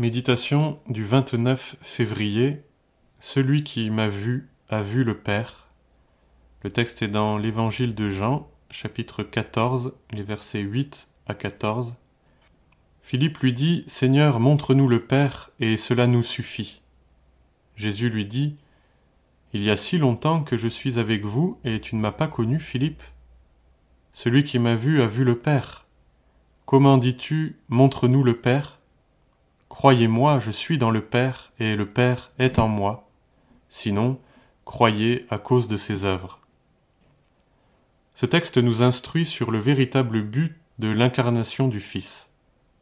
Méditation du 29 février. Celui qui m'a vu a vu le Père. Le texte est dans l'Évangile de Jean, chapitre 14, les versets 8 à 14. Philippe lui dit Seigneur, montre-nous le Père, et cela nous suffit. Jésus lui dit Il y a si longtemps que je suis avec vous, et tu ne m'as pas connu, Philippe Celui qui m'a vu a vu le Père. Comment dis-tu Montre-nous le Père? Croyez-moi, je suis dans le Père, et le Père est en moi. Sinon, croyez à cause de ses œuvres. Ce texte nous instruit sur le véritable but de l'incarnation du Fils,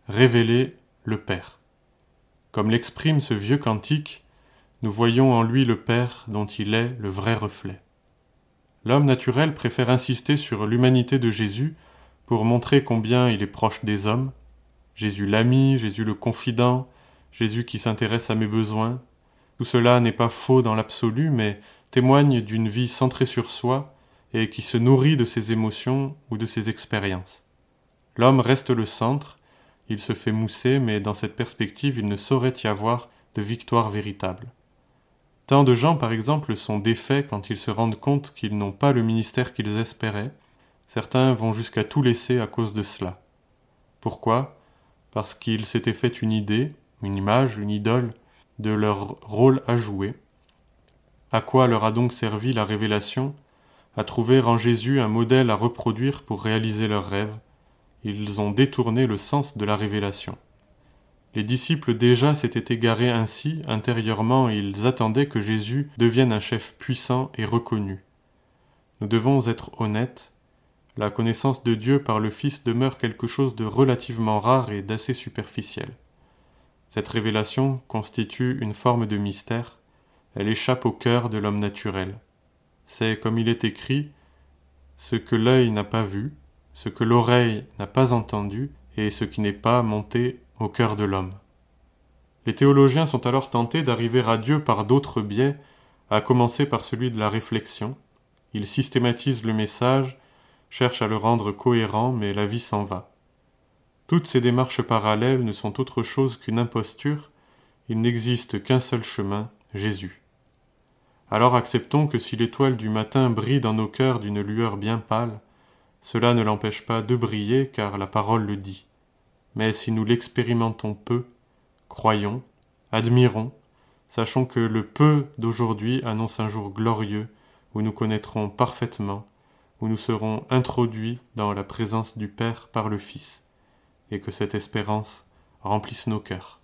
révéler le Père. Comme l'exprime ce vieux cantique, nous voyons en lui le Père dont il est le vrai reflet. L'homme naturel préfère insister sur l'humanité de Jésus pour montrer combien il est proche des hommes, Jésus l'ami, Jésus le confident, Jésus qui s'intéresse à mes besoins. Tout cela n'est pas faux dans l'absolu, mais témoigne d'une vie centrée sur soi et qui se nourrit de ses émotions ou de ses expériences. L'homme reste le centre, il se fait mousser, mais dans cette perspective il ne saurait y avoir de victoire véritable. Tant de gens, par exemple, sont défaits quand ils se rendent compte qu'ils n'ont pas le ministère qu'ils espéraient. Certains vont jusqu'à tout laisser à cause de cela. Pourquoi? Parce qu'ils s'étaient fait une idée, une image, une idole de leur rôle à jouer. À quoi leur a donc servi la révélation? À trouver en Jésus un modèle à reproduire pour réaliser leurs rêves. Ils ont détourné le sens de la révélation. Les disciples déjà s'étaient égarés ainsi, intérieurement ils attendaient que Jésus devienne un chef puissant et reconnu. Nous devons être honnêtes, la connaissance de Dieu par le Fils demeure quelque chose de relativement rare et d'assez superficiel. Cette révélation constitue une forme de mystère, elle échappe au cœur de l'homme naturel. C'est, comme il est écrit, ce que l'œil n'a pas vu, ce que l'oreille n'a pas entendu, et ce qui n'est pas monté au cœur de l'homme. Les théologiens sont alors tentés d'arriver à Dieu par d'autres biais, à commencer par celui de la réflexion. Ils systématisent le message cherche à le rendre cohérent, mais la vie s'en va. Toutes ces démarches parallèles ne sont autre chose qu'une imposture, il n'existe qu'un seul chemin, Jésus. Alors acceptons que si l'étoile du matin brille dans nos cœurs d'une lueur bien pâle, cela ne l'empêche pas de briller car la parole le dit. Mais si nous l'expérimentons peu, croyons, admirons, sachons que le peu d'aujourd'hui annonce un jour glorieux où nous connaîtrons parfaitement où nous serons introduits dans la présence du Père par le Fils, et que cette espérance remplisse nos cœurs.